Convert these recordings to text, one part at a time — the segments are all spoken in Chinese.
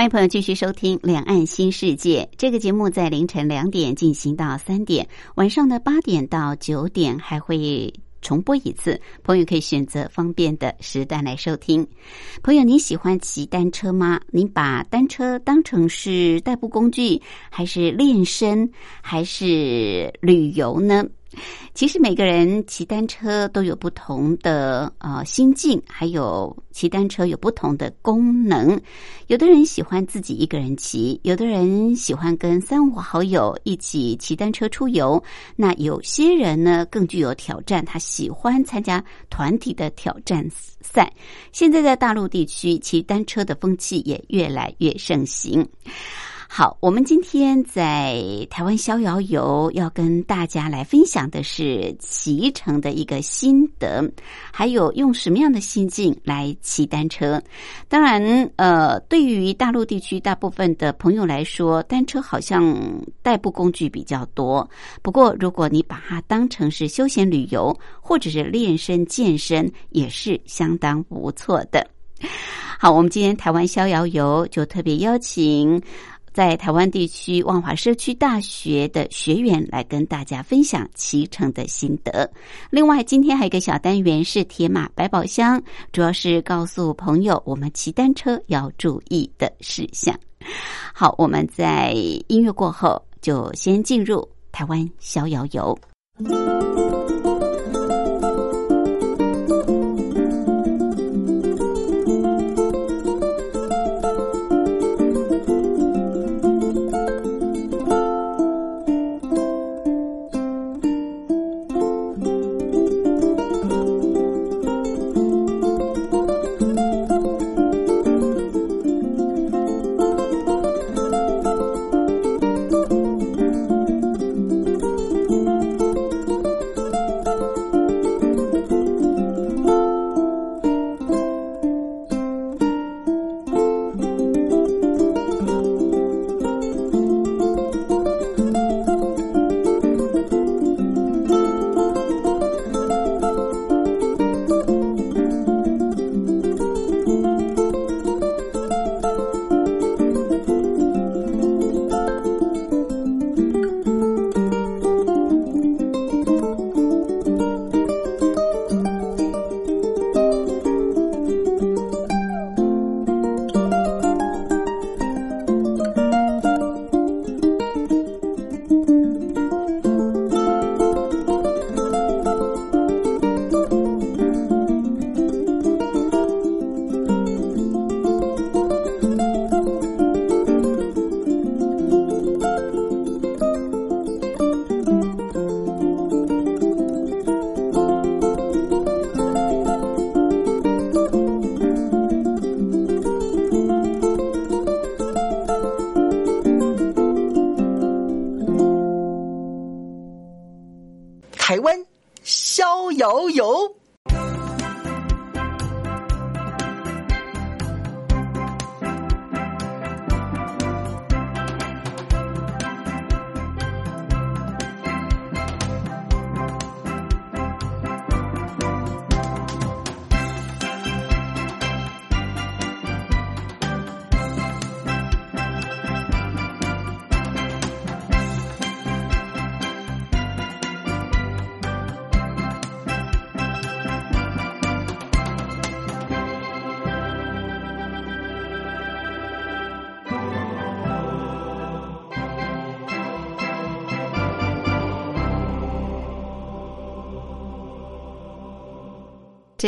欢迎朋友继续收听《两岸新世界》这个节目，在凌晨两点进行到三点，晚上的八点到九点还会重播一次。朋友可以选择方便的时段来收听。朋友，你喜欢骑单车吗？您把单车当成是代步工具，还是练身，还是旅游呢？其实每个人骑单车都有不同的呃心境，还有骑单车有不同的功能。有的人喜欢自己一个人骑，有的人喜欢跟三五好友一起骑单车出游。那有些人呢更具有挑战，他喜欢参加团体的挑战赛。现在在大陆地区，骑单车的风气也越来越盛行。好，我们今天在台湾逍遥游要跟大家来分享的是骑乘的一个心得，还有用什么样的心境来骑单车。当然，呃，对于大陆地区大部分的朋友来说，单车好像代步工具比较多。不过，如果你把它当成是休闲旅游或者是练身健身，也是相当不错的。好，我们今天台湾逍遥游就特别邀请。在台湾地区万华社区大学的学员来跟大家分享骑乘的心得。另外，今天还有一个小单元是铁马百宝箱，主要是告诉朋友我们骑单车要注意的事项。好，我们在音乐过后就先进入台湾逍遥游。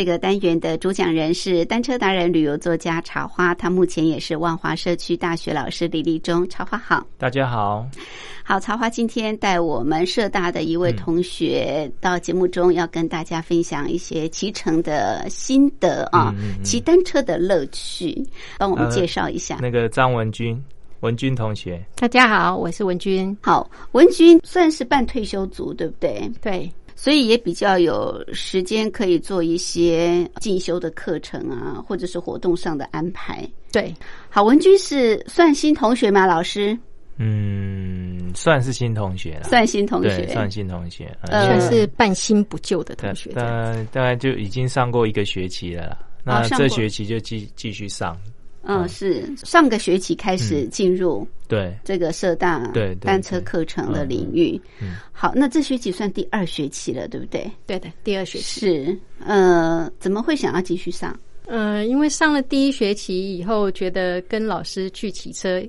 这个单元的主讲人是单车达人、旅游作家茶花，他目前也是万华社区大学老师李立忠。茶花好，大家好，好，茶花今天带我们社大的一位同学到节目中，要跟大家分享一些骑乘的心得啊，骑单车的乐趣，帮我们介绍一下。那个张文君，文君同学，大家好，我是文君。好，文君算是半退休族，对不对？对。所以也比较有时间可以做一些进修的课程啊，或者是活动上的安排。对，好，文君是算新同学吗？老师？嗯，算是新同学了，算新同学，算新同学，呃算是半新不旧的同学。大大概就已经上过一个学期了，那这学期就继继续上。嗯，是。上个学期开始进入对。这个社大对单车课程的领域。嗯，好，那这学期算第二学期了，对不对？对的，第二学期。是。呃，怎么会想要继续上？呃，因为上了第一学期以后，觉得跟老师去骑车，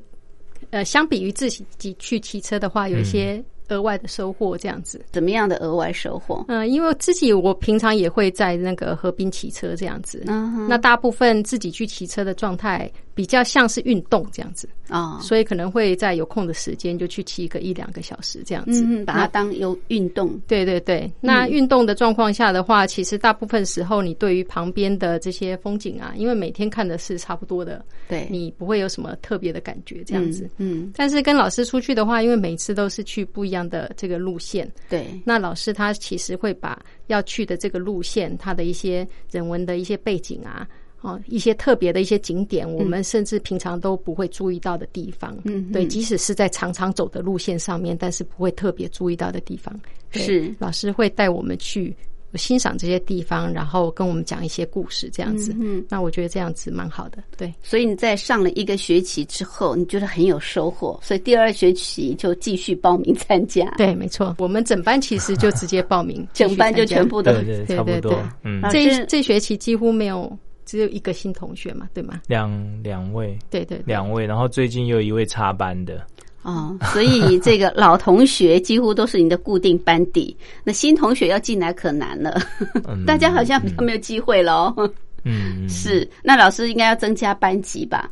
呃，相比于自己去骑车的话，有一些。额外的收获这样子，怎么样的额外收获？嗯，因为自己我平常也会在那个河滨骑车这样子，嗯，那大部分自己去骑车的状态。比较像是运动这样子啊，所以可能会在有空的时间就去骑个一两个小时这样子，把它当有运动。对对对，那运动的状况下的话，其实大部分时候你对于旁边的这些风景啊，因为每天看的是差不多的，对你不会有什么特别的感觉这样子。嗯，但是跟老师出去的话，因为每次都是去不一样的这个路线，对，那老师他其实会把要去的这个路线，他的一些人文的一些背景啊。哦，一些特别的一些景点，我们甚至平常都不会注意到的地方，嗯，对，即使是在常常走的路线上面，但是不会特别注意到的地方，是。老师会带我们去欣赏这些地方，然后跟我们讲一些故事，这样子，嗯，那我觉得这样子蛮好的，对。所以你在上了一个学期之后，你觉得很有收获，所以第二学期就继续报名参加。对，没错，我们整班其实就直接报名，整班就全部都对对差不多，嗯，这这学期几乎没有。只有一个新同学嘛，对吗？两两位，对对，两位，然后最近又一位插班的，哦，所以这个老同学几乎都是你的固定班底，那新同学要进来可难了，大家好像比较没有机会喽。嗯，是，那老师应该要增加班级吧？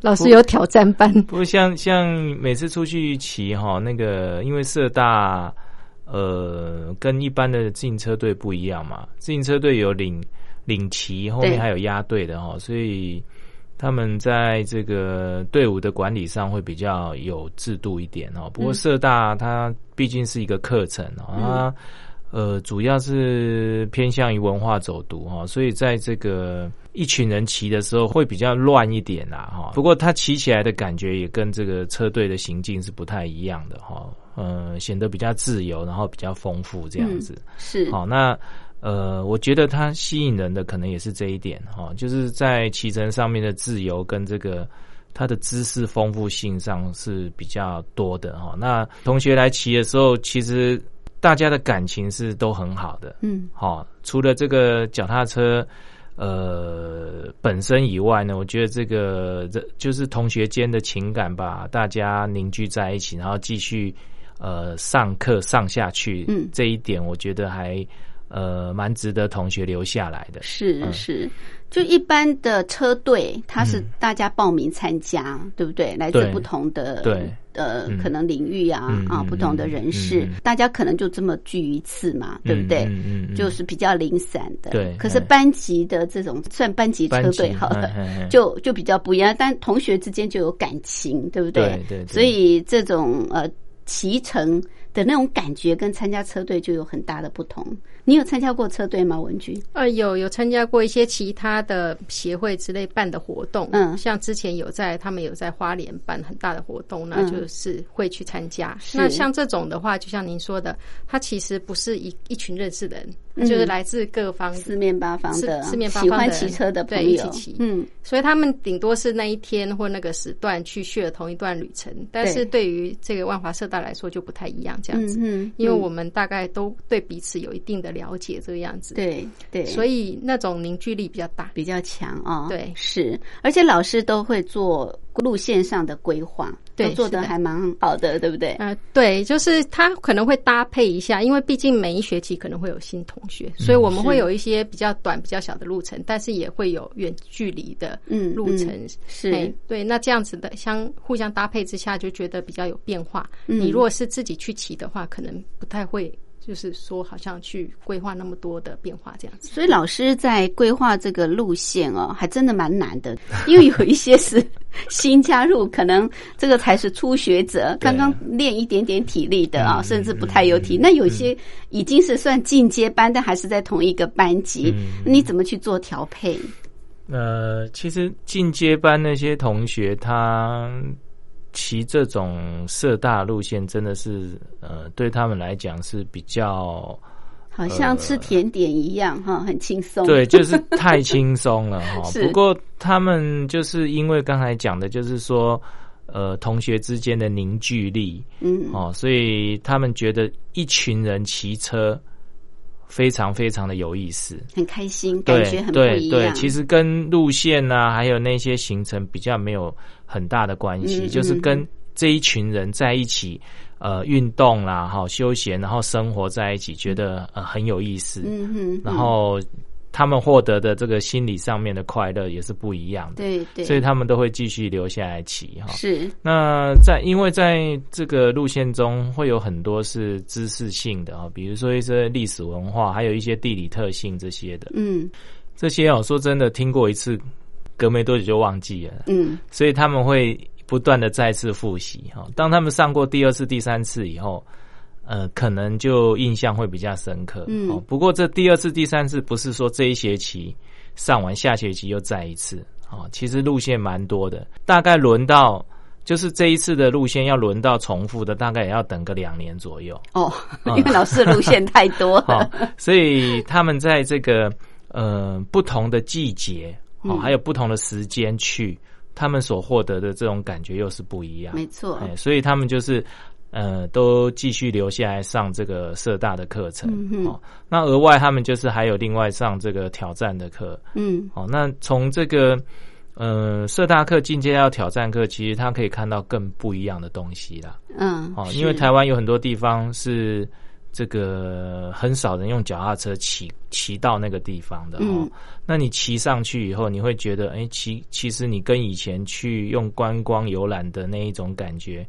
老师有挑战班，不过像像每次出去骑哈，那个因为社大。呃，跟一般的自行车队不一样嘛，自行车队有领领旗，后面还有压队的哈，所以他们在这个队伍的管理上会比较有制度一点哦。不过社大它毕竟是一个课程啊，呃，主要是偏向于文化走读哈，所以在这个一群人骑的时候会比较乱一点啦哈。不过他骑起来的感觉也跟这个车队的行进是不太一样的哈。呃，显得比较自由，然后比较丰富，这样子是好。那呃，我觉得它吸引人的可能也是这一点哈，就是在骑乘上面的自由跟这个它的知识丰富性上是比较多的哈。那同学来骑的时候，其实大家的感情是都很好的，嗯，好。除了这个脚踏车呃本身以外呢，我觉得这个这就是同学间的情感吧，大家凝聚在一起，然后继续。呃，上课上下去，嗯，这一点我觉得还呃蛮值得同学留下来的。是是，就一般的车队，它是大家报名参加，对不对？来自不同的对呃可能领域啊啊，不同的人士，大家可能就这么聚一次嘛，对不对？嗯嗯，就是比较零散的。对，可是班级的这种算班级车队好了，就就比较不一样。但同学之间就有感情，对不对？对，所以这种呃。骑乘的那种感觉跟参加车队就有很大的不同。你有参加过车队吗，文君？呃，有有参加过一些其他的协会之类办的活动。嗯，像之前有在他们有在花莲办很大的活动，那就是会去参加。那像这种的话，就像您说的，它其实不是一一群认识的人。就是来自各方四面八方的四面八方喜欢骑车的朋友。一起骑，嗯，所以他们顶多是那一天或那个时段去续同一段旅程，但是对于这个万华社大来说就不太一样，这样子，嗯，因为我们大概都对彼此有一定的了解，这个样子，对对，所以那种凝聚力比较大，比较强啊，对，是，而且老师都会做。路线上的规划，对，做的还蛮好的，对不对？呃，对，就是他可能会搭配一下，因为毕竟每一学期可能会有新同学，所以我们会有一些比较短、比较小的路程，但是也会有远距离的嗯路程，是对。那这样子的相互相搭配之下，就觉得比较有变化。你如果是自己去骑的话，可能不太会。就是说，好像去规划那么多的变化这样子，所以老师在规划这个路线哦，还真的蛮难的，因为有一些是新加入，可能这个才是初学者，刚刚练一点点体力的啊，甚至不太有体。那有些已经是算进阶班，但还是在同一个班级，你怎么去做调配？呃，其实进阶班那些同学他。骑这种色大路线真的是，呃，对他们来讲是比较，好像吃甜点一样哈，很轻松。对，就是太轻松了哈。不过他们就是因为刚才讲的，就是说，呃，同学之间的凝聚力，嗯，哦，所以他们觉得一群人骑车。非常非常的有意思，很开心，感觉很不一样。对，其实跟路线啊，还有那些行程比较没有很大的关系，就是跟这一群人在一起，呃，运动啦，哈，休闲，然后生活在一起，觉得呃很有意思。嗯哼，然后。他们获得的这个心理上面的快乐也是不一样的，对对，所以他们都会继续留下来骑哈。是，那在因为在这个路线中会有很多是知识性的啊，比如说一些历史文化，还有一些地理特性这些的。嗯，这些哦，说真的，听过一次，隔没多久就忘记了。嗯，所以他们会不断的再次复习哈。当他们上过第二次、第三次以后。呃，可能就印象会比较深刻。嗯，哦，不过这第二次、第三次不是说这一学期上完，下学期又再一次。哦，其实路线蛮多的，大概轮到就是这一次的路线要轮到重复的，大概也要等个两年左右。哦，因为老师的路线太多了，所以他们在这个呃不同的季节哦，还有不同的时间去，他们所获得的这种感觉又是不一样。没错，哎，所以他们就是。呃，都继续留下来上这个社大的课程哦。那额外他们就是还有另外上这个挑战的课，嗯，哦。那从这个呃社大课进阶到挑战课，其实他可以看到更不一样的东西啦，嗯，哦，因为台湾有很多地方是这个很少人用脚踏车骑骑到那个地方的哦。那你骑上去以后，你会觉得，哎，其其实你跟以前去用观光游览的那一种感觉。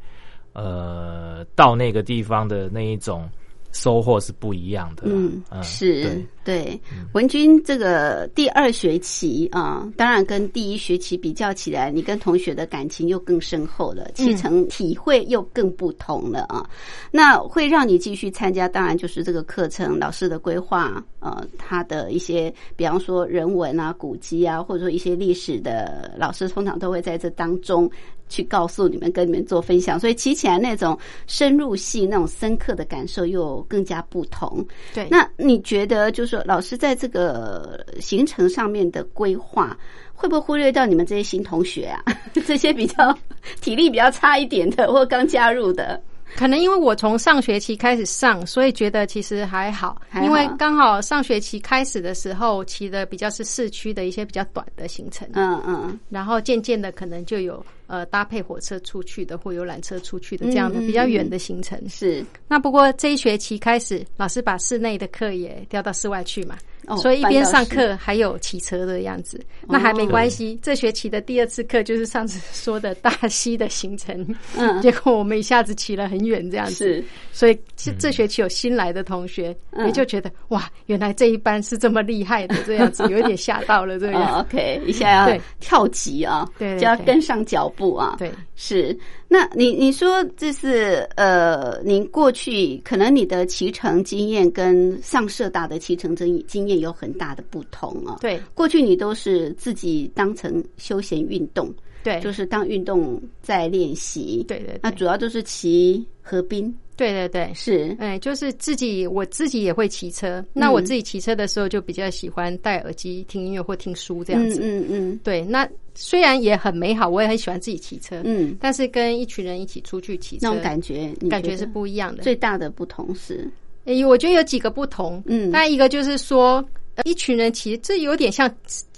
呃，到那个地方的那一种收获是不一样的。嗯，是对文君这个第二学期啊，当然跟第一学期比较起来，你跟同学的感情又更深厚了，其成体会又更不同了啊。那会让你继续参加，当然就是这个课程老师的规划，呃，他的一些，比方说人文啊、古迹啊，或者说一些历史的老师，通常都会在这当中。去告诉你们，跟你们做分享，所以骑起来那种深入戏、那种深刻的感受又更加不同。对，那你觉得，就是说，老师在这个行程上面的规划，会不会忽略掉你们这些新同学啊？这些比较体力比较差一点的，或刚加入的？可能因为我从上学期开始上，所以觉得其实还好。因为刚好上学期开始的时候，骑的比较是市区的一些比较短的行程。嗯嗯，然后渐渐的可能就有。呃，搭配火车出去的或游览车出去的这样的比较远的行程是。那不过这一学期开始，老师把室内的课也调到室外去嘛，所以一边上课还有骑车的样子。那还没关系，这学期的第二次课就是上次说的大溪的行程。嗯，结果我们一下子骑了很远这样子。是。所以这这学期有新来的同学，也就觉得哇，原来这一班是这么厉害的这样子，有一点吓到了这样。OK，一下要跳级啊，对，就要跟上脚。步啊，对，是。那你你说这是呃，您过去可能你的骑乘经验跟上社大的骑乘经经验有很大的不同啊。对，过去你都是自己当成休闲运动，对，就是当运动在练习。对对，那主要就是骑河滨。对对对，是，哎，就是自己，我自己也会骑车。那我自己骑车的时候，就比较喜欢戴耳机听音乐或听书这样子。嗯嗯，对。那虽然也很美好，我也很喜欢自己骑车。嗯，但是跟一群人一起出去骑车，那种感觉，感觉是不一样的。最大的不同是，哎，我觉得有几个不同。嗯，那一个就是说，一群人骑，这有点像。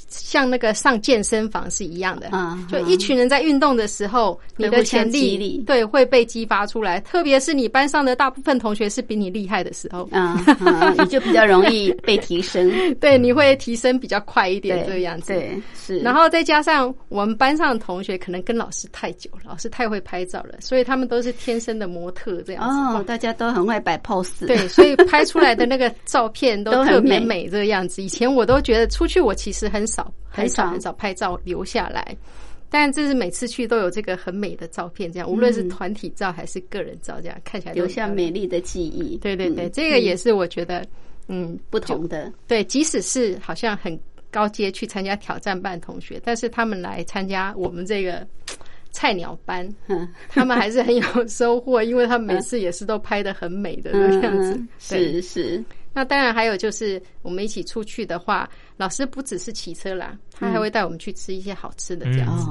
像那个上健身房是一样的，就一群人在运动的时候，你的潜力对会被激发出来。特别是你班上的大部分同学是比你厉害的时候，嗯，你就比较容易被提升。对，你会提升比较快一点，这个样子。对，是。然后再加上我们班上的同学可能跟老师太久了，老师太会拍照了，所以他们都是天生的模特这样子。哦，大家都很会摆 pose。对，所以拍出来的那个照片都 特别美，这个样子。以前我都觉得出去我其实很少。很少很少拍照留下来，但这是每次去都有这个很美的照片，这样无论是团体照还是个人照，这样看起来留下美丽的记忆。对对对，这个也是我觉得嗯不同的。对，即使是好像很高阶去参加挑战班同学，但是他们来参加我们这个 菜鸟班，他们还是很有 收获，因为他们每次也是都拍的很美的这样子。是是。那当然还有就是我们一起出去的话。老师不只是骑车啦，他还会带我们去吃一些好吃的这样子，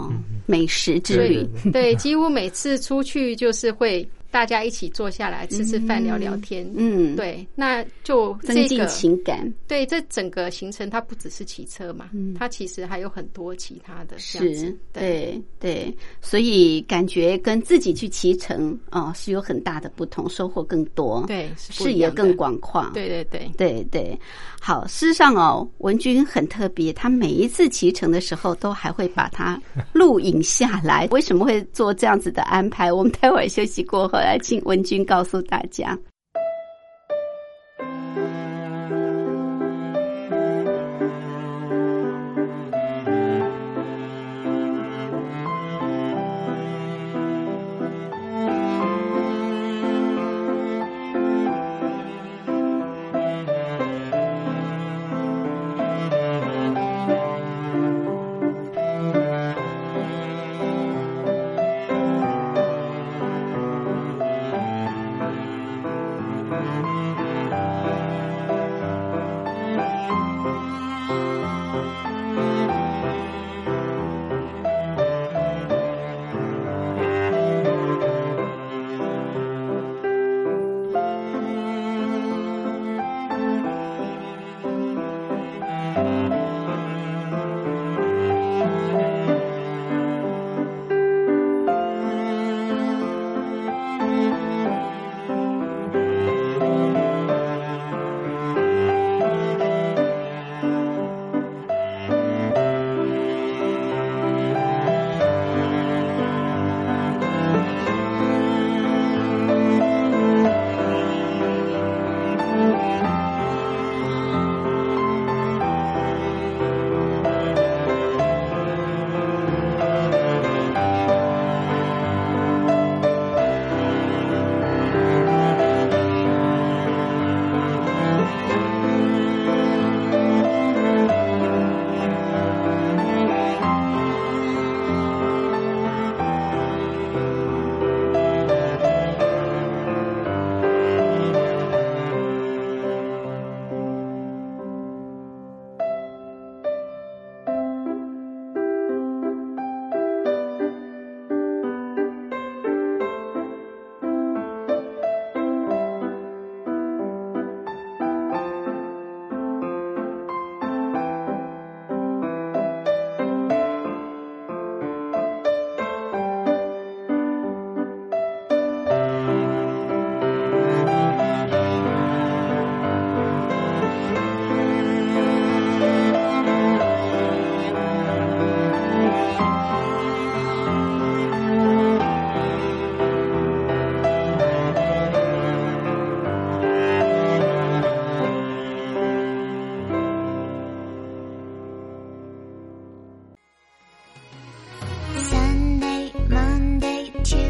美食之旅。对，几乎每次出去就是会。大家一起坐下来吃吃饭、聊聊天，嗯，对，那就增进情感。对，这整个行程它不只是骑车嘛，它其实还有很多其他的。是，对对，所以感觉跟自己去骑乘哦是有很大的不同，收获更多，对，视野更广阔。对对对对对。好，事实上哦，文君很特别，他每一次骑乘的时候都还会把它录影下来。为什么会做这样子的安排？我们待会儿休息过后。我来，请文君告诉大家。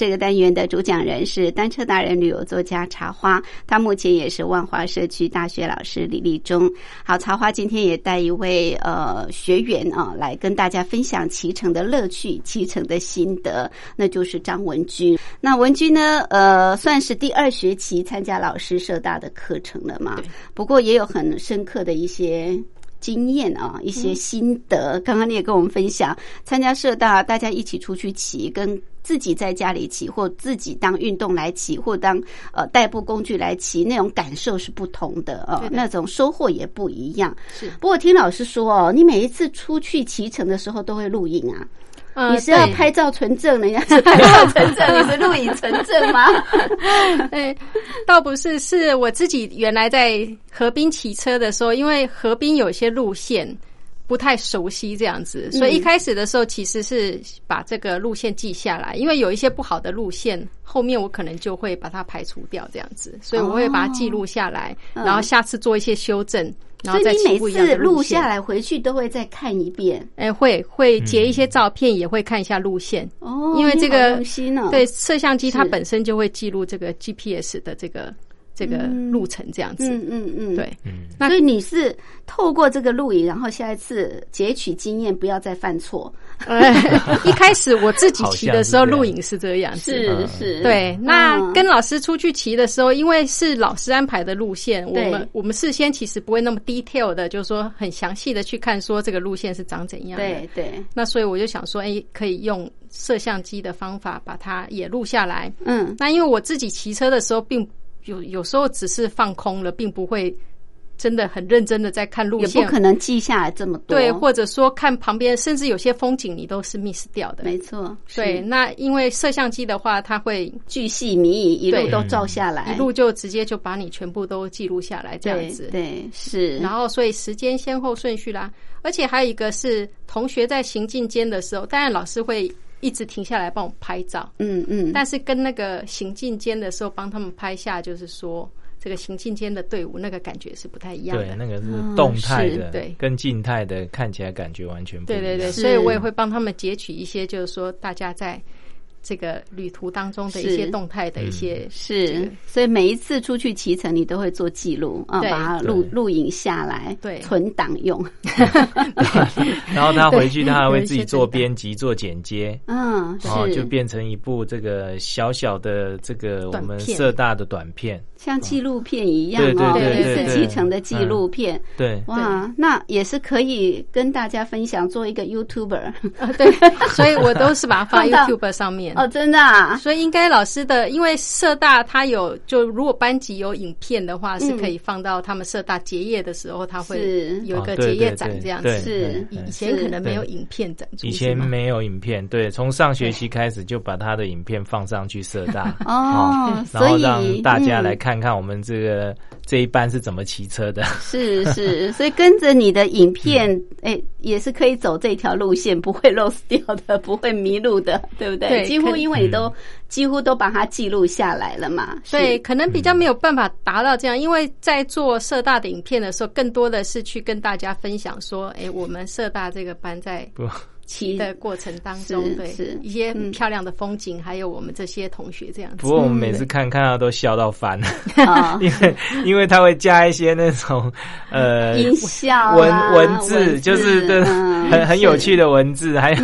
这个单元的主讲人是单车达人、旅游作家茶花，他目前也是万华社区大学老师李立忠。好，茶花今天也带一位呃学员啊来跟大家分享骑乘的乐趣、骑乘的心得，那就是张文君。那文君呢，呃，算是第二学期参加老师社大的课程了嘛？不过也有很深刻的一些。经验啊，一些心得。刚刚你也跟我们分享，参加社大，大家一起出去骑，跟自己在家里骑，或自己当运动来骑，或当呃代步工具来骑，那种感受是不同的啊，那种收获也不一样。是，不过听老师说哦，你每一次出去骑乘的时候都会录影啊。你是要拍照存证，人家是拍照存证，你是录影存证吗？哎，倒不是，是我自己原来在河滨骑车的时候，因为河滨有些路线不太熟悉，这样子，所以一开始的时候其实是把这个路线记下来，因为有一些不好的路线，后面我可能就会把它排除掉，这样子，所以我会把它记录下来，然后下次做一些修正。所以你每次录下来回去都会再看一遍，哎，会会截一些照片，也会看一下路线哦。因为这个对摄像机它本身就会记录这个 GPS 的这个。这个路程这样子，嗯嗯嗯，对，那所以你是透过这个录影，然后下一次截取经验，不要再犯错。一开始我自己骑的时候，录影是这样子，是是，对。那跟老师出去骑的时候，因为是老师安排的路线，我们我们事先其实不会那么 detail 的，就是说很详细的去看说这个路线是长怎样。对对。那所以我就想说，哎，可以用摄像机的方法把它也录下来。嗯。那因为我自己骑车的时候并。有有时候只是放空了，并不会真的很认真的在看路线，也不可能记下来这么多。对，或者说看旁边，甚至有些风景你都是 miss 掉的。没错，对。那因为摄像机的话，它会巨细靡遗，一路都照下来，一路就直接就把你全部都记录下来，这样子。对，是。然后，所以时间先后顺序啦，而且还有一个是同学在行进间的时候，当然老师会。一直停下来帮我拍照，嗯嗯，但是跟那个行进间的时候帮他们拍下，就是说这个行进间的队伍那个感觉是不太一样的。对，那个是动态的，对，跟静态的看起来感觉完全不一样。对对对，所以我也会帮他们截取一些，就是说大家在。这个旅途当中的一些动态的一些是，所以每一次出去骑乘，你都会做记录啊，把它录录影下来，对，存档用。然后他回去，他还会自己做编辑、做剪接，嗯，然后就变成一部这个小小的这个我们色大的短片。像纪录片一样哦，一次骑乘的纪录片，对，哇，那也是可以跟大家分享，做一个 YouTuber，对，所以我都是把它放 YouTube 上面哦，真的，啊，所以应该老师的，因为社大他有，就如果班级有影片的话，是可以放到他们社大结业的时候，他会有一个结业展这样子，是。以前可能没有影片展，以前没有影片，对，从上学期开始就把他的影片放上去社大。哦，然后让大家来看。看看我们这个这一班是怎么骑车的？是是，所以跟着你的影片，哎，也是可以走这条路线，不会 lose 掉的，不会迷路的，对不对？对，几乎因为你都几乎都把它记录下来了嘛。对，可能比较没有办法达到这样，因为在做社大的影片的时候，更多的是去跟大家分享说，哎，我们社大这个班在。骑的过程当中，对一些漂亮的风景，还有我们这些同学这样子。不过我们每次看看到都笑到翻，因为因为他会加一些那种呃音效、文文字，就是对很很有趣的文字，还有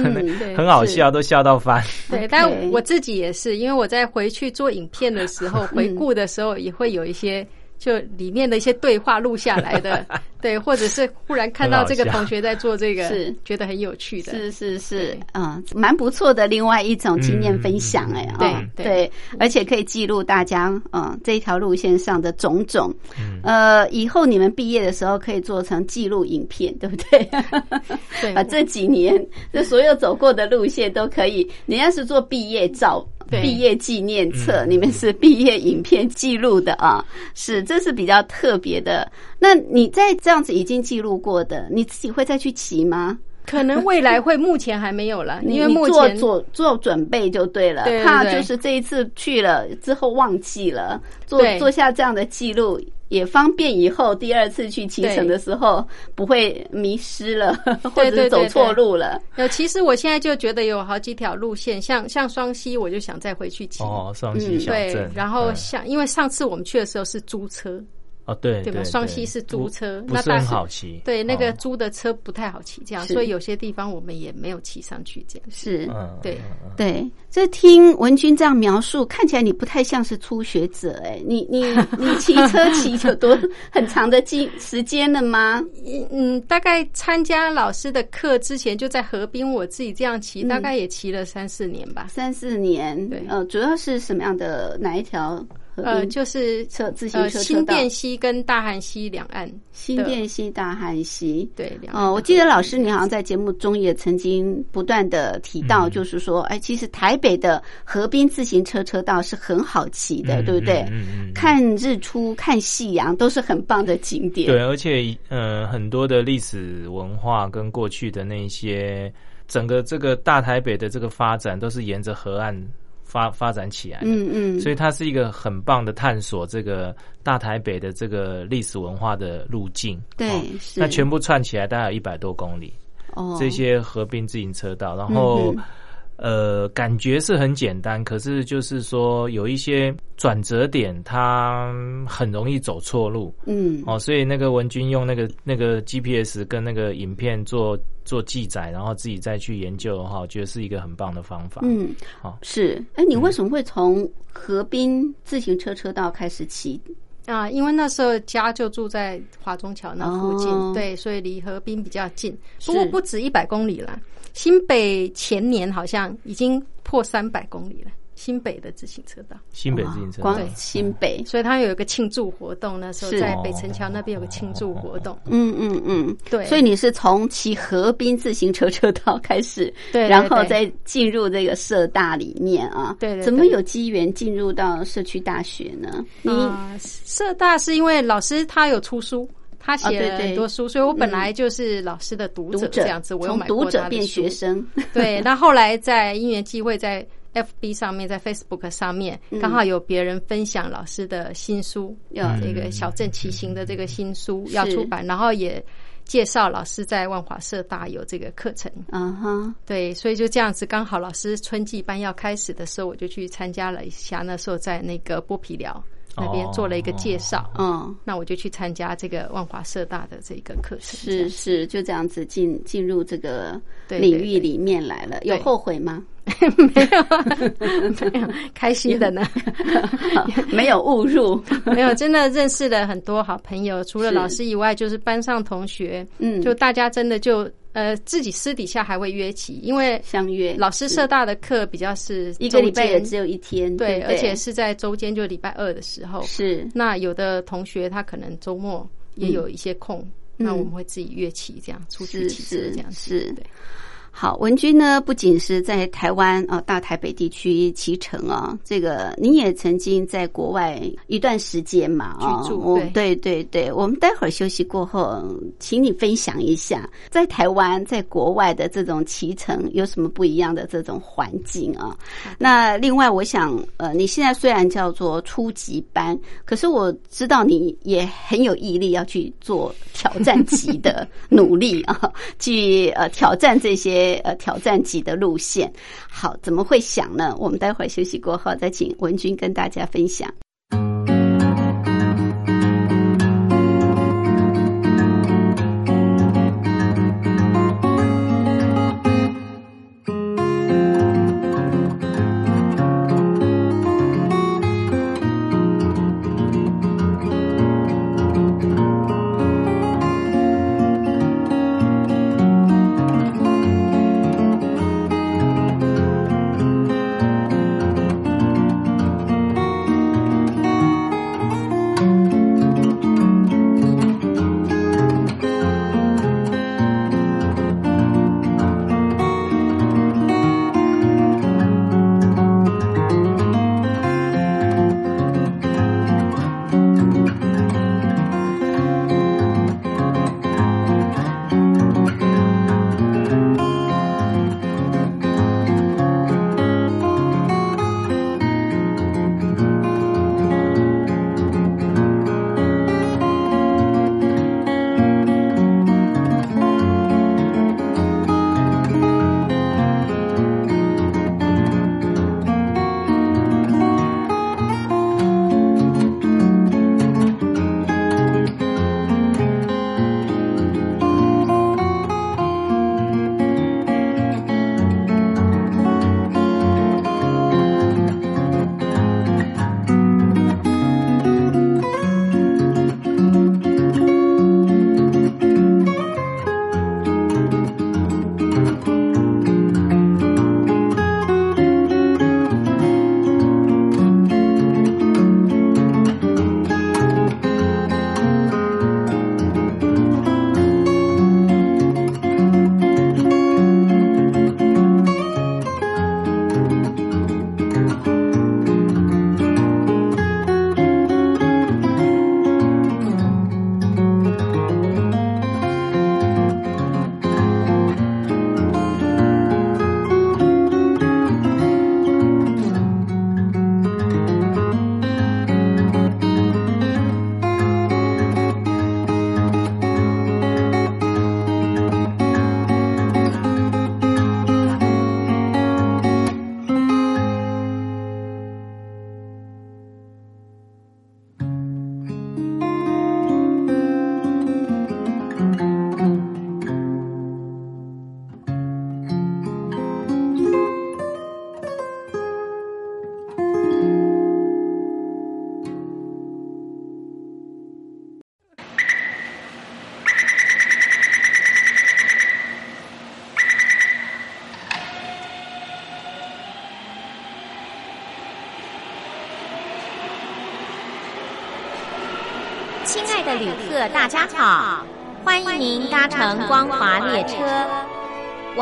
很好笑，都笑到翻。对，但我自己也是，因为我在回去做影片的时候，回顾的时候也会有一些。就里面的一些对话录下来的，对，或者是忽然看到这个同学在做这个，是觉得很有趣的，是是是，嗯，蛮不错的。另外一种经验分享，哎，对对，而且可以记录大家，嗯，这一条路线上的种种。呃，以后你们毕业的时候可以做成记录影片，对不对？对，把这几年这所有走过的路线都可以。人家是做毕业照。毕业纪念册里面是毕业影片记录的啊，是这是比较特别的。那你在这样子已经记录过的，你自己会再去骑吗？可能未来会，目前还没有了，因为目前做做准备就对了，怕就是这一次去了之后忘记了，做做下这样的记录。也方便以后第二次去骑乘的时候不会迷失了，或者走错路了。有，其实我现在就觉得有好几条路线，像像双溪，我就想再回去骑。哦，双溪小镇。然后像，因为上次我们去的时候是租车。哦，对，对吧？双溪是租车，不是很好骑。对，那个租的车不太好骑，这样，所以有些地方我们也没有骑上去。这样是，对对。这听文君这样描述，看起来你不太像是初学者，哎，你你 你骑车骑有多很长的时时间了吗？嗯，大概参加老师的课之前，就在河滨，我自己这样骑，大概也骑了三四年吧。三四年，对，呃，主要是什么样的哪一条？呃，就是车自行车车新店溪跟大汉溪两岸，新店溪、大汉溪，对。哦，我记得老师你好像在节目中也曾经不断的提到，就是说，哎，其实台北的河滨自行车车道是很好骑的，对不对？嗯嗯。看日出、看夕阳都是很棒的景点。对，而且呃，很多的历史文化跟过去的那些，整个这个大台北的这个发展都是沿着河岸。发发展起来，嗯嗯，所以它是一个很棒的探索这个大台北的这个历史文化的路径。对，那全部串起来大概有一百多公里。哦，这些合并自行车道，然后呃，感觉是很简单，可是就是说有一些转折点，它很容易走错路。嗯，哦，所以那个文君用那个那个 GPS 跟那个影片做。做记载，然后自己再去研究的话，我觉得是一个很棒的方法。嗯，好，是。哎，你为什么会从河滨自行车车道开始骑啊？因为那时候家就住在华中桥那附近，对，所以离河滨比较近。不过不止一百公里了，新北前年好像已经破三百公里了。新北的自行车道，新北自行车道，对，新北，所以它有一个庆祝活动，那时候在北城桥那边有个庆祝活动。嗯嗯嗯，对。所以你是从骑河滨自行车车道开始，对，然后再进入这个社大里面啊。对，怎么有机缘进入到社区大学呢？你社大是因为老师他有出书，他写了很多书，所以我本来就是老师的读者这样子。我从读者变学生，对。那后来在因缘机会在。F B 上面，在 Facebook 上面，刚好有别人分享老师的新书，要这个小镇骑行的这个新书要出版，然后也介绍老师在万华社大有这个课程。嗯哼，对，所以就这样子，刚好老师春季班要开始的时候，我就去参加了一下。那时候在那个剥皮寮那边做了一个介绍。嗯，那我就去参加这个万华社大的这个课程。是是，就这样子进进入这个领域里面来了。有后悔吗？没有，没有，开心的呢。没有误入，没有，真的认识了很多好朋友。除了老师以外，就是班上同学。嗯，就大家真的就呃，自己私底下还会约起，因为相约。老师社大的课比较是一个礼拜也只有一天，对，而且是在周间，就礼拜二的时候。是。那有的同学他可能周末也有一些空，那我们会自己约起，这样出去骑车，这样是。对。好，文君呢，不仅是在台湾啊，大台北地区骑乘啊，这个你也曾经在国外一段时间嘛啊，对对对，我们待会儿休息过后，请你分享一下在台湾在国外的这种骑乘有什么不一样的这种环境啊？那另外，我想呃，你现在虽然叫做初级班，可是我知道你也很有毅力要去做挑战级的努力啊，去呃挑战这些。呃，挑战级的路线，好，怎么会想呢？我们待会儿休息过后，再请文君跟大家分享。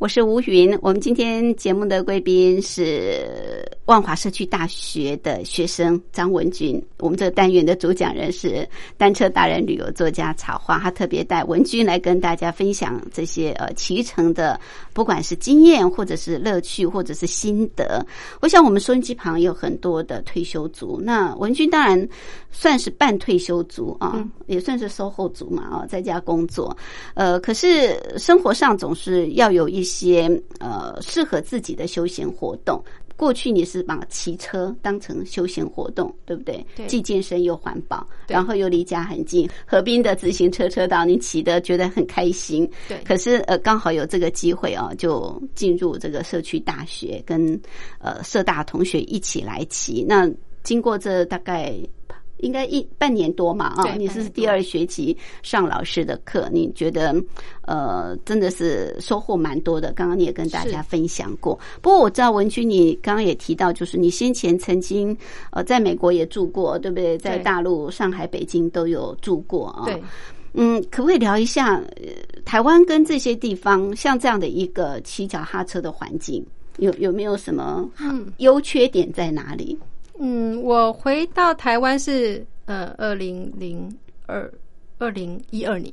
我是吴云，我们今天节目的贵宾是万华社区大学的学生张文君。我们这个单元的主讲人是单车达人、旅游作家草花，他特别带文君来跟大家分享这些呃骑乘的，不管是经验或者是乐趣或者是心得。我想我们收音机旁有很多的退休族，那文君当然算是半退休族啊，也算是售后族嘛啊，在家工作。呃，可是生活上总是要有一些。呃适合自己的休闲活动。过去你是把骑车当成休闲活动，对不对？对。既健身又环保，然后又离家很近，河滨的自行车车道你骑的觉得很开心。对。可是呃刚好有这个机会哦，就进入这个社区大学，跟呃社大同学一起来骑。那经过这大概。应该一半年多嘛啊，你是第二学期上老师的课，你觉得呃真的是收获蛮多的。刚刚你也跟大家分享过，不过我知道文君你刚刚也提到，就是你先前曾经呃在美国也住过，对不对？在大陆上海、北京都有住过啊。对，嗯，可不可以聊一下台湾跟这些地方像这样的一个骑脚踏车的环境，有有没有什么优缺点在哪里？嗯，我回到台湾是呃二零零二二零一二年，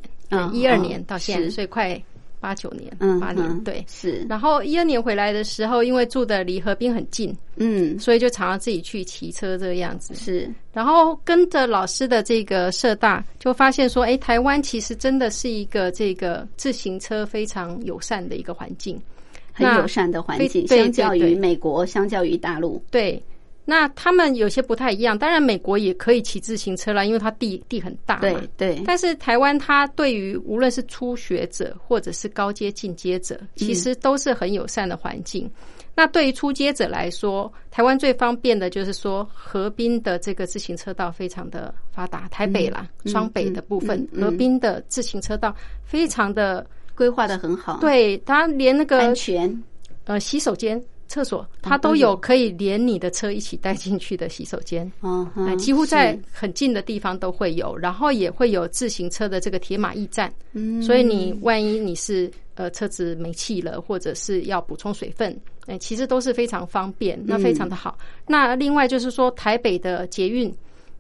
一二年到现在，所以快八九年，八年对是。然后一二年回来的时候，因为住的离河滨很近，嗯，所以就常常自己去骑车这个样子。是，然后跟着老师的这个社大，就发现说，哎，台湾其实真的是一个这个自行车非常友善的一个环境，很友善的环境，相较于美国，相较于大陆，对。那他们有些不太一样，当然美国也可以骑自行车啦，因为它地地很大嘛。对对。但是台湾它对于无论是初学者或者是高阶进阶者，其实都是很友善的环境。那对于初阶者来说，台湾最方便的就是说河滨的这个自行车道非常的发达，台北啦，双北的部分河滨的自行车道非常的规划的很好。对，它连那个安全呃洗手间。厕所它都有。可以连你的车一起带进去的洗手间，哦，几乎在很近的地方都会有，然后也会有自行车的这个铁马驿站，嗯，所以你万一你是呃车子没气了，或者是要补充水分，哎，其实都是非常方便，那非常的好。那另外就是说，台北的捷运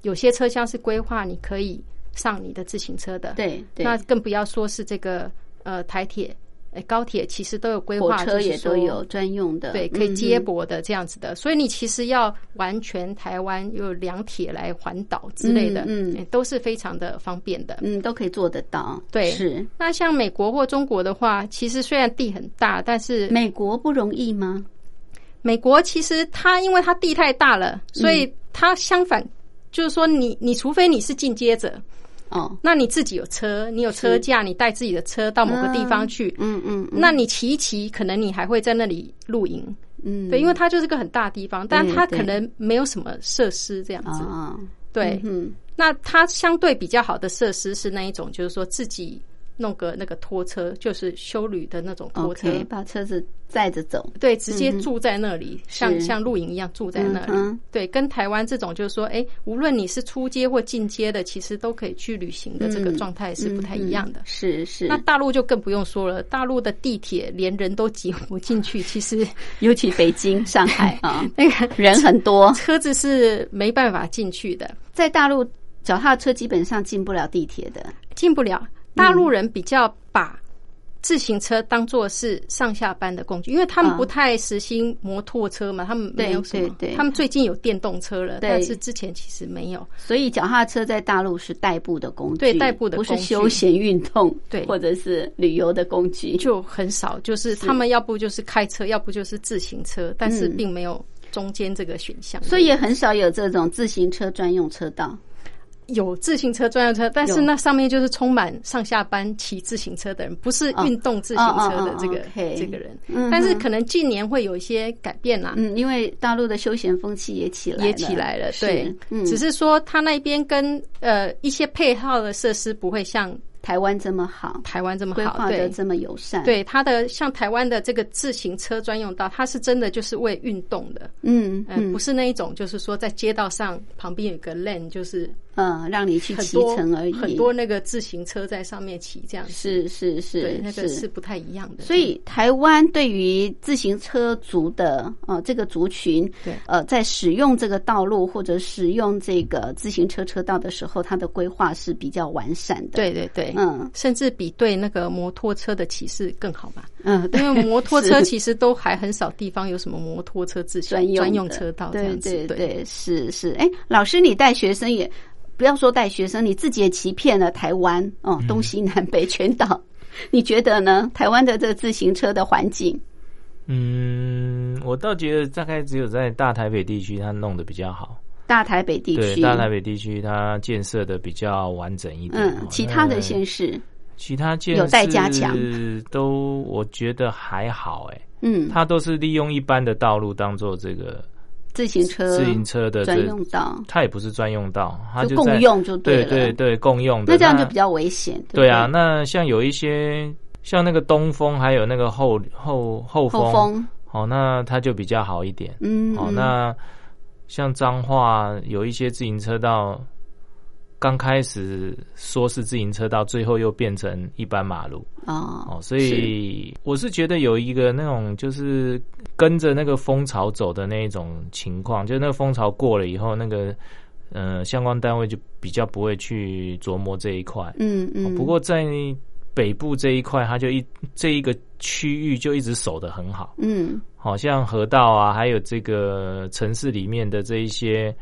有些车厢是规划你可以上你的自行车的，对，那更不要说是这个呃台铁。高铁其实都有规划，车也都有专用的，对，可以接驳的这样子的。所以你其实要完全台湾有两铁来环岛之类的，嗯，都是非常的方便的，嗯，都可以做得到。对，是。那像美国或中国的话，其实虽然地很大，但是美国不容易吗？美国其实它因为它地太大了，所以它相反就是说，你你除非你是进阶者。哦，那你自己有车，你有车架，你带自己的车到某个地方去，嗯嗯，那你骑一骑，可能你还会在那里露营，嗯，对，因为它就是个很大地方，但它可能没有什么设施这样子，啊，对，嗯，那它相对比较好的设施是那一种，就是说自己。弄个那个拖车，就是修旅的那种拖车，把车子载着走。对，直接住在那里，像像露营一样住在那里。对，跟台湾这种就是说，哎，无论你是出街或进街的，其实都可以去旅行的这个状态是不太一样的。是是。那大陆就更不用说了，大陆的地铁连人都挤不进去，其实 尤其北京、上海 啊，那个人很多，车子是没办法进去的。在大陆，脚踏车基本上进不了地铁的，进不了。大陆人比较把自行车当做是上下班的工具，因为他们不太实行摩托车嘛，他们没有什么。他们最近有电动车了，但是之前其实没有。所以脚踏车在大陆是代步的工具，对代步的不是休闲运动，对或者是旅游的工具就很少。就是他们要不就是开车，要不就是自行车，但是并没有中间这个选项，所以也很少有这种自行车专用车道。有自行车专用车，但是那上面就是充满上下班骑自行车的人，不是运动自行车的这个这个人。但是可能近年会有一些改变啦，嗯，因为大陆的休闲风气也起来也起来了，对，只是说他那边跟呃一些配套的设施不会像。台湾这么好，台湾这么好，规划的这么友善，对它的像台湾的这个自行车专用道，它是真的就是为运动的，嗯嗯，不是那一种，就是说在街道上旁边有个 lane，就是。嗯，让你去骑乘而已。很多那个自行车在上面骑，这样是是是，对，那个是不太一样的。所以台湾对于自行车族的呃这个族群，对呃，在使用这个道路或者使用这个自行车车道的时候，它的规划是比较完善的。对对对，嗯，甚至比对那个摩托车的骑士更好吧？嗯，因为摩托车 其实都还很少地方有什么摩托车自行专用车道这样子。对对对，是是。哎，老师，你带学生也。不要说带学生，你自己也欺骗了台湾哦，东西南北全岛，你觉得呢？台湾的这个自行车的环境？嗯，我倒觉得大概只有在大台北地区，它弄得比较好。大台北地区，大台北地区它建设的比较完整一点。嗯，其他的县市，其他建有待加强，都我觉得还好。哎，嗯，它都是利用一般的道路当做这个。自行车自行车的专用道，它也不是专用道，它就共用就对了。对对对，共用的。那这样就比较危险。对啊，那像有一些像那个东风，还有那个后后后风，哦，那它就比较好一点。嗯，哦，那像彰化有一些自行车道。刚开始说是自行车道，最后又变成一般马路哦，所以我是觉得有一个那种就是跟着那个风潮走的那一种情况，就那个风潮过了以后，那个呃相关单位就比较不会去琢磨这一块。嗯嗯。不过在北部这一块，它就一这一个区域就一直守得很好。嗯，好像河道啊，还有这个城市里面的这一些。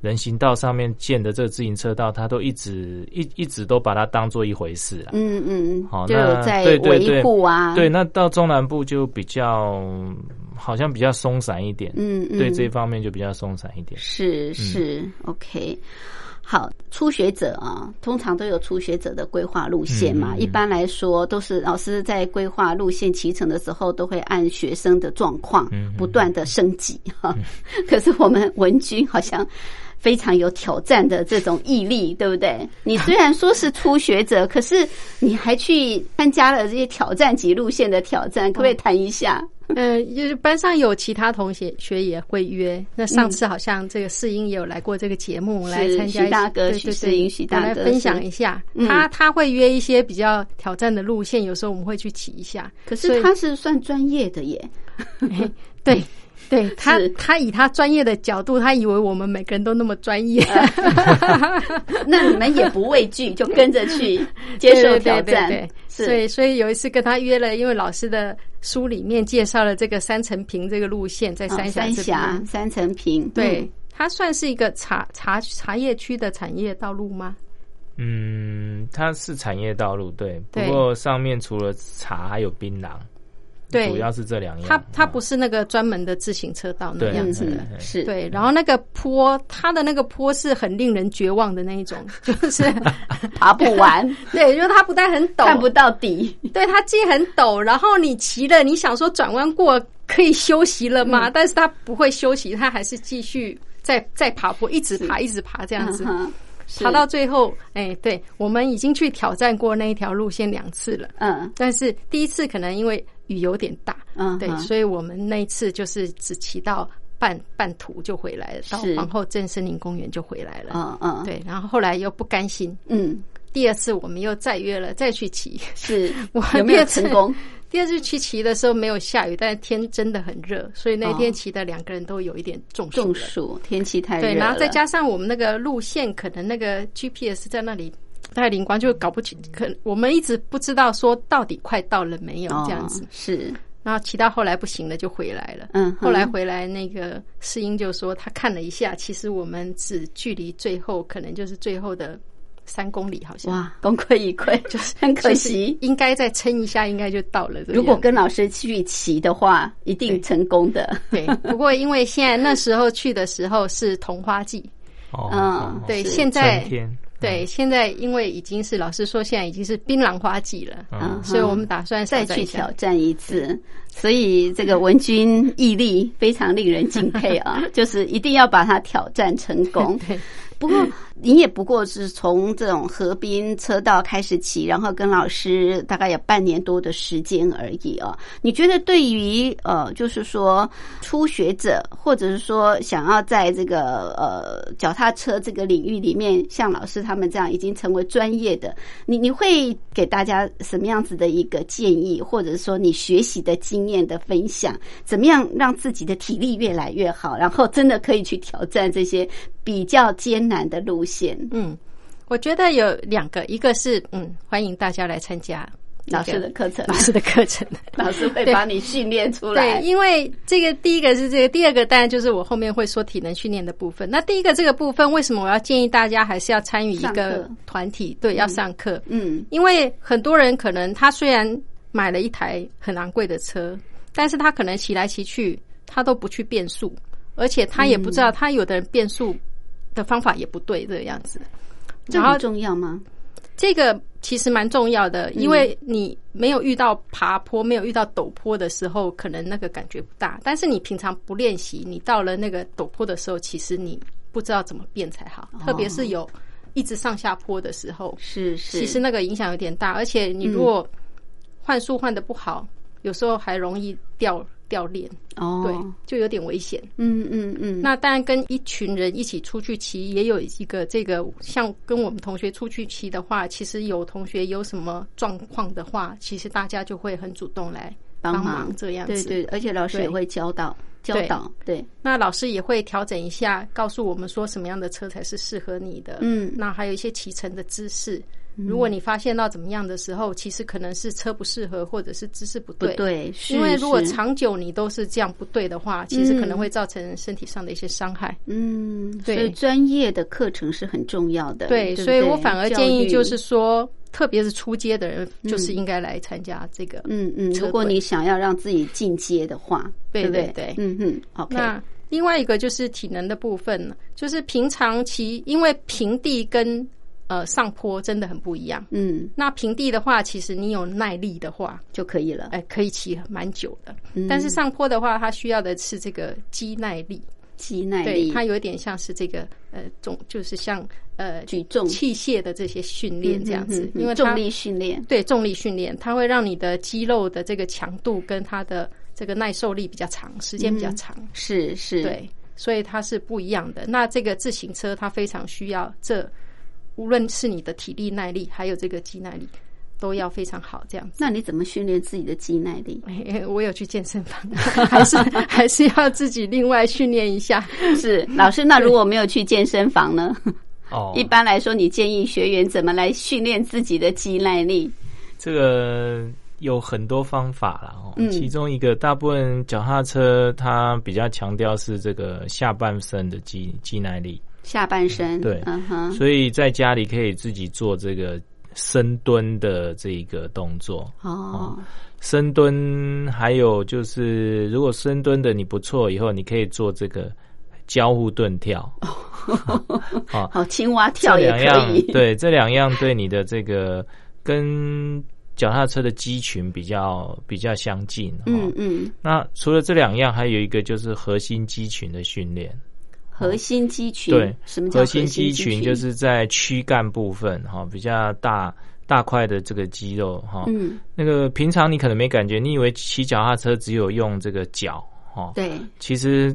人行道上面建的这个自行车道，他都一直一一直都把它当做一回事啊。嗯嗯，好，就在维护啊。对，那到中南部就比较好像比较松散一点。嗯嗯，对这方面就比较松散一点。是是，OK。好，初学者啊，通常都有初学者的规划路线嘛。一般来说，都是老师在规划路线骑乘的时候，都会按学生的状况不断的升级哈。可是我们文君好像。非常有挑战的这种毅力，对不对？你虽然说是初学者，可是你还去参加了这些挑战级路线的挑战，可不可以谈一下？嗯，就是班上有其他同学学也会约。那上次好像这个世英也有来过这个节目来参加，徐大哥、徐世英、徐大哥来分享一下。他他会约一些比较挑战的路线，有时候我们会去骑一下。可是他是算专业的耶，对。对 他，他以他专业的角度，他以为我们每个人都那么专业，那你们也不畏惧，就跟着去接受挑战。对所以，所以有一次跟他约了，因为老师的书里面介绍了这个三层坪这个路线，在三峡三峡三层坪，对，它算是一个茶茶茶叶区的产业道路吗？嗯，它是产业道路，对，不过上面除了茶，还有槟榔。对，主要是这两样。它它不是那个专门的自行车道那样子的，是对。然后那个坡，它的那个坡是很令人绝望的那一种，就是爬不完。对，就是它不但很陡，看不到底。对，它既很陡，然后你骑了，你想说转弯过可以休息了吗？但是它不会休息，它还是继续在在爬坡，一直爬，一直爬这样子。爬到最后，哎，对我们已经去挑战过那一条路线两次了。嗯，但是第一次可能因为雨有点大，嗯，对，所以我们那一次就是只骑到半半途就回来了，到皇后镇森林公园就回来了。嗯嗯，对，然后后来又不甘心，嗯，第二次我们又再约了再去骑，是，我有没有成功？第二次去骑的时候没有下雨，但是天真的很热，所以那天骑的两个人都有一点中暑。中暑，天气太热。对，然后再加上我们那个路线，可能那个 GPS 在那里太灵光，就搞不清。可我们一直不知道说到底快到了没有这样子。是，然后骑到后来不行了，就回来了。嗯，后来回来那个世英就说，他看了一下，其实我们只距离最后可能就是最后的。三公里好像哇，功亏一篑，就是很可惜。应该再撑一下，应该就到了。如果跟老师去骑的话，一定成功的。对，不过因为现在那时候去的时候是桐花季，嗯，对，现在对，现在因为已经是老师说，现在已经是槟榔花季了，嗯，所以我们打算再去挑战一次。所以这个文君毅力非常令人敬佩啊，就是一定要把它挑战成功。不过。你也不过是从这种河滨车道开始骑，然后跟老师大概有半年多的时间而已啊。你觉得对于呃，就是说初学者，或者是说想要在这个呃脚踏车这个领域里面，像老师他们这样已经成为专业的，你你会给大家什么样子的一个建议，或者说你学习的经验的分享，怎么样让自己的体力越来越好，然后真的可以去挑战这些比较艰难的路。嗯，我觉得有两个，一个是嗯，欢迎大家来参加老师的课程，老师的课程，老师会把你训练出来。对，因为这个第一个是这个，第二个当然就是我后面会说体能训练的部分。那第一个这个部分，为什么我要建议大家还是要参与一个团体？对，要上课。嗯，因为很多人可能他虽然买了一台很昂贵的车，但是他可能骑来骑去，他都不去变速，而且他也不知道他有的人变速。的方法也不对，这个样子，这很重要吗？这个其实蛮重要的，因为你没有遇到爬坡、没有遇到陡坡的时候，可能那个感觉不大。但是你平常不练习，你到了那个陡坡的时候，其实你不知道怎么变才好。特别是有一直上下坡的时候，是是，其实那个影响有点大。而且你如果换速换的不好，有时候还容易掉。掉链哦，对，就有点危险。嗯嗯嗯。那当然，跟一群人一起出去骑，也有一个这个，像跟我们同学出去骑的话，其实有同学有什么状况的话，其实大家就会很主动来帮忙这样子。对对，而且老师也会教导教导。对，那老师也会调整一下，告诉我们说什么样的车才是适合你的。嗯，那还有一些骑乘的姿势。如果你发现到怎么样的时候，其实可能是车不适合，或者是姿势不对。对，因为如果长久你都是这样不对的话，其实可能会造成身体上的一些伤害。嗯，所以专业的课程是很重要的。对，所以我反而建议就是说，特别是出街的人，就是应该来参加这个。嗯嗯，如果你想要让自己进阶的话，对对对，嗯嗯。OK，那另外一个就是体能的部分，就是平常骑，因为平地跟。呃，上坡真的很不一样。嗯，那平地的话，其实你有耐力的话就可以了。哎，可以骑蛮久的。嗯但是上坡的话，它需要的是这个肌耐力。肌耐力，它有一点像是这个呃重，就是像呃举重器械的这些训练这样子。因为重力训练，对重力训练，它会让你的肌肉的这个强度跟它的这个耐受力比较长，时间比较长。是是，对，所以它是不一样的。那这个自行车，它非常需要这。无论是你的体力耐力，还有这个肌耐力，都要非常好。这样子，那你怎么训练自己的肌耐力？我有去健身房，还是还是要自己另外训练一下。是老师，那如果没有去健身房呢？哦，一般来说，你建议学员怎么来训练自己的肌耐力？这个有很多方法了哦。其中一个，大部分脚踏车它比较强调是这个下半身的肌肌耐力。下半身对，所以在家里可以自己做这个深蹲的这个动作哦。深蹲还有就是，如果深蹲的你不错，以后你可以做这个交互蹲跳。好，青蛙跳也可以。对，这两样对你的这个跟脚踏车的肌群比较比较相近。嗯嗯。那除了这两样，还有一个就是核心肌群的训练。核心肌群对，什么叫核心肌群？就是在躯干部分哈，比较大大块的这个肌肉哈。嗯，那个平常你可能没感觉，你以为骑脚踏车只有用这个脚哈。对，其实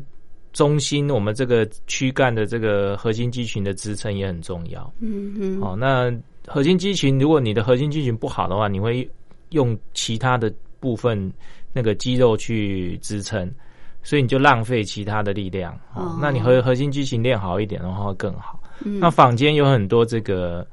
中心我们这个躯干的这个核心肌群的支撑也很重要。嗯嗯。哦，那核心肌群，如果你的核心肌群不好的话，你会用其他的部分那个肌肉去支撑。所以你就浪费其他的力量哦。那你核核心肌群练好一点的话会更好。那坊间有很多这个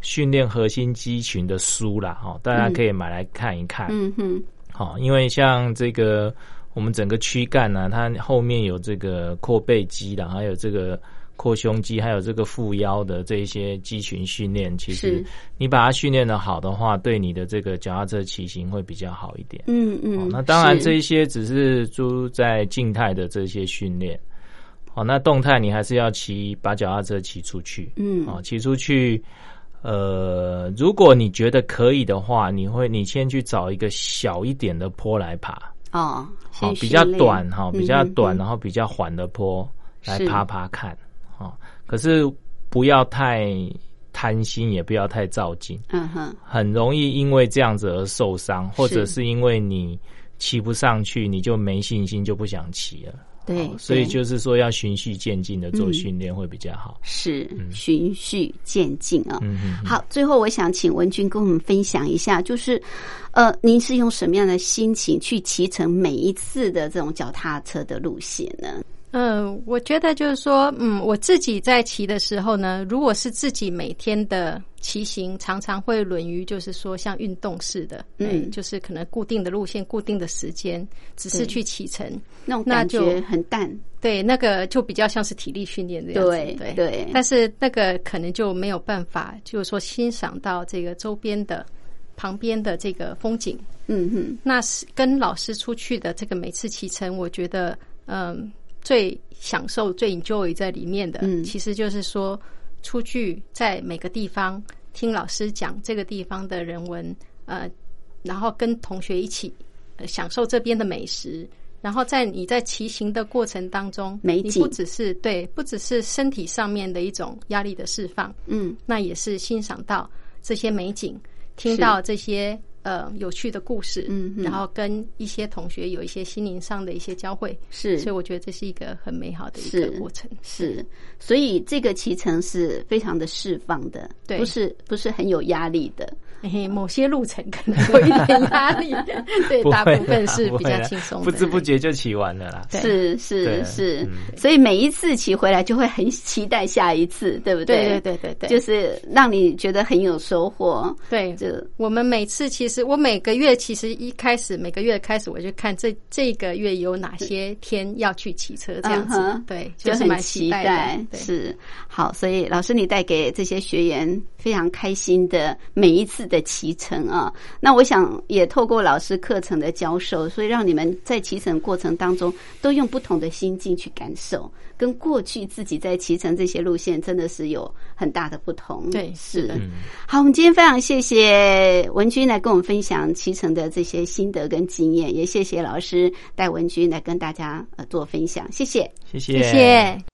训练核心肌群的书啦，哈，大家可以买来看一看。嗯哼，好，因为像这个我们整个躯干呢，它后面有这个阔背肌的，还有这个。扩胸肌还有这个腹腰的这一些肌群训练，其实你把它训练的好的话，对你的这个脚踏车骑行会比较好一点。嗯嗯，那当然这一些只是住在静态的这些训练。哦，那动态你还是要骑把脚踏车骑出去，嗯，哦，骑出去。呃，如果你觉得可以的话，你会你先去找一个小一点的坡来爬哦，好比较短哈，比较短然后比较缓的坡来爬爬看哦。可是不要太贪心，也不要太照进，嗯哼，很容易因为这样子而受伤，或者是因为你骑不上去，你就没信心，就不想骑了。对，所以就是说要循序渐进的做训练会比较好。是循序渐进啊。嗯好，最后我想请文君跟我们分享一下，就是呃，您是用什么样的心情去骑乘每一次的这种脚踏车的路线呢？嗯，我觉得就是说，嗯，我自己在骑的时候呢，如果是自己每天的骑行，常常会沦于就是说像运动似的，嗯，就是可能固定的路线、固定的时间，只是去骑乘，那种感觉很淡。对，那个就比较像是体力训练的样子。对对。但是那个可能就没有办法，就是说欣赏到这个周边的、旁边的这个风景。嗯哼。那是跟老师出去的这个每次骑乘，我觉得，嗯。最享受、最 enjoy 在里面的，其实就是说，出去在每个地方听老师讲这个地方的人文，呃，然后跟同学一起享受这边的美食，然后在你在骑行的过程当中，美景。不只是对，不只是身体上面的一种压力的释放，嗯，那也是欣赏到这些美景，听到这些。呃，有趣的故事，嗯，然后跟一些同学有一些心灵上的一些交汇，是，所以我觉得这是一个很美好的一个过程，是，所以这个骑乘是非常的释放的，对，不是不是很有压力的。某些路程可能有一点压力，对，大部分是比较轻松，不知不觉就骑完了啦。是是是，所以每一次骑回来就会很期待下一次，对不对？对对对对，就是让你觉得很有收获。对，就我们每次其实我每个月其实一开始每个月开始我就看这这个月有哪些天要去骑车这样子，对，就很期待。是好，所以老师你带给这些学员非常开心的每一次。的骑乘啊，那我想也透过老师课程的教授，所以让你们在骑乘过程当中都用不同的心境去感受，跟过去自己在骑乘这些路线真的是有很大的不同。对，是的。好，我们今天非常谢谢文君来跟我们分享骑乘的这些心得跟经验，也谢谢老师带文君来跟大家呃做分享，谢谢，谢谢，谢谢。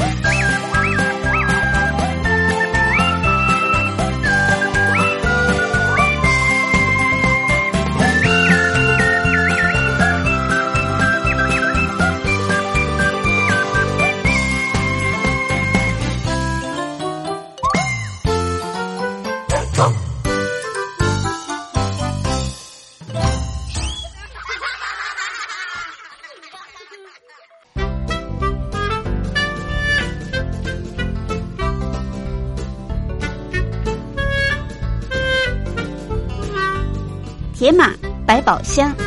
百宝箱。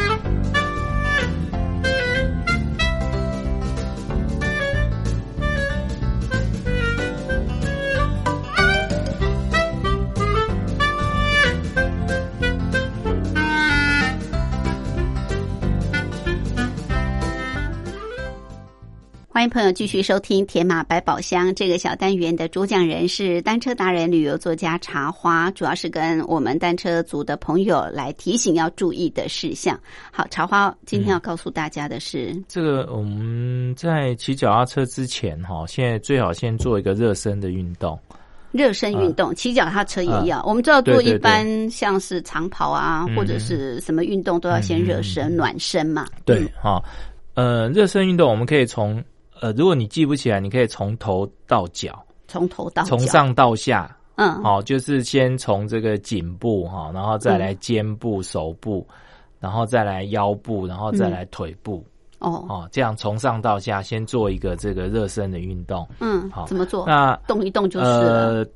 迎朋友继续收听《铁马百宝箱》这个小单元的主讲人是单车达人、旅游作家茶花，主要是跟我们单车族的朋友来提醒要注意的事项。好，茶花今天要告诉大家的是，这个我们在骑脚踏车之前哈，现在最好先做一个热身的运动。热身运动，骑脚踏车也要。我们知道做一般像是长跑啊，或者是什么运动，都要先热身暖身嘛。对，哈，呃，热身运动我们可以从。呃，如果你记不起来，你可以从头到脚，从头到从上到下，嗯，好，就是先从这个颈部哈，然后再来肩部、手部，然后再来腰部，然后再来腿部，哦哦，这样从上到下先做一个这个热身的运动，嗯，好，怎么做？那动一动就是了。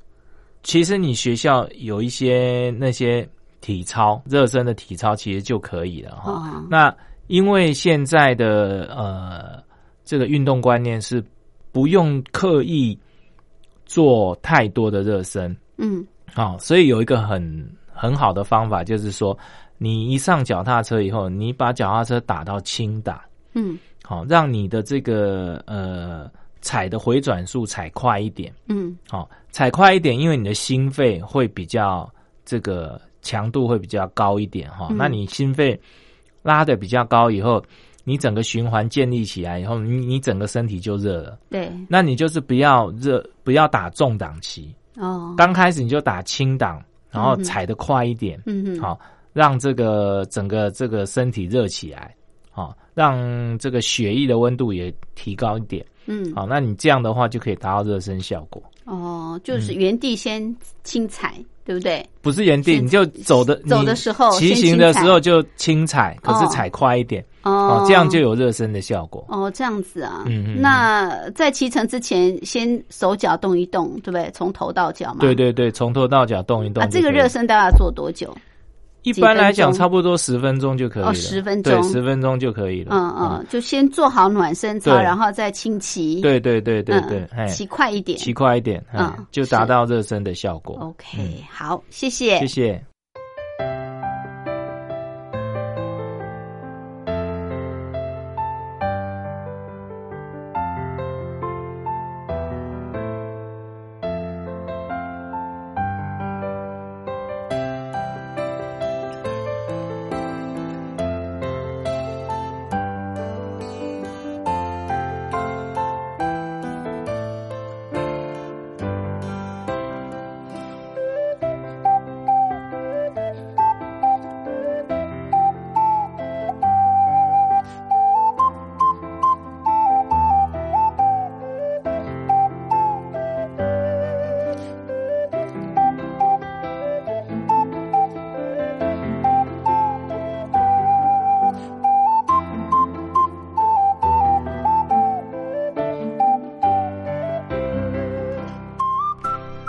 其实你学校有一些那些体操热身的体操，其实就可以了哈。那因为现在的呃。这个运动观念是不用刻意做太多的热身，嗯，好，所以有一个很很好的方法，就是说，你一上脚踏车以后，你把脚踏车打到轻打，嗯，好，让你的这个呃踩的回转速踩快一点，嗯，好，踩快一点，因为你的心肺会比较这个强度会比较高一点哈，那你心肺拉的比较高以后。你整个循环建立起来以后，你你整个身体就热了。对，那你就是不要热，不要打重档期哦。刚开始你就打轻档，然后踩得快一点，嗯嗯，好，让这个整个这个身体热起来，好，让这个血液的温度也提高一点，嗯，好，那你这样的话就可以达到热身效果。哦，就是原地先轻踩。对不对？不是原地，你就走的走的时候，骑行的时候就轻踩，可是踩快一点哦，这样就有热身的效果。哦，这样子啊。嗯嗯。那在骑乘之前，先手脚动一动，对不对？从头到脚嘛。对对对，从头到脚动一动。啊，这个热身大概做多久？一般来讲，差不多十分钟就可以了。十分钟，对，十分钟就可以了。嗯嗯，就先做好暖身操，然后再轻骑。对对对对对，骑快一点，骑快一点，嗯，就达到热身的效果。OK，好，谢谢，谢谢。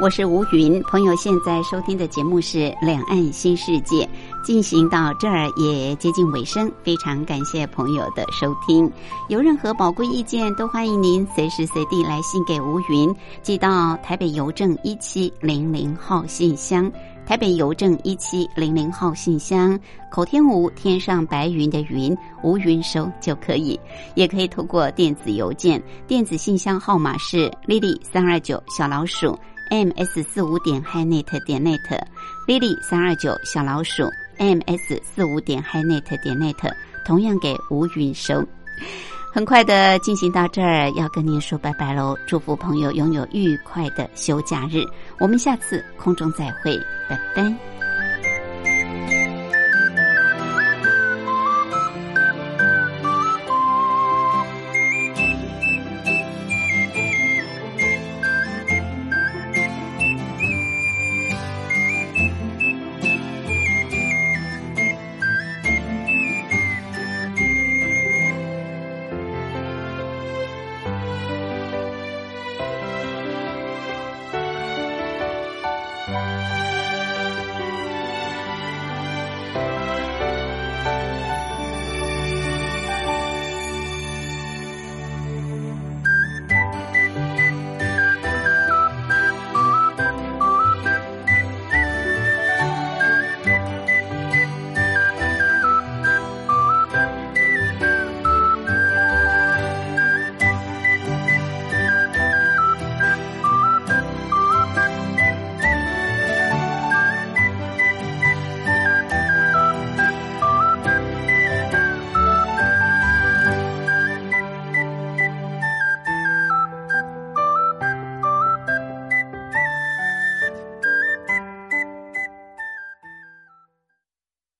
我是吴云，朋友现在收听的节目是《两岸新世界》，进行到这儿也接近尾声，非常感谢朋友的收听。有任何宝贵意见，都欢迎您随时随地来信给吴云，寄到台北邮政一七零零号信箱。台北邮政一七零零号信箱，口天吴天上白云的云吴云收就可以，也可以透过电子邮件，电子信箱号码是 lily 三二九小老鼠 ms 四五点 hinet 点 net，lily 三二九小老鼠 ms 四五点 hinet 点 net，同样给吴允收。很快的进行到这儿，要跟您说拜拜喽！祝福朋友拥有愉快的休假日，我们下次空中再会，拜拜。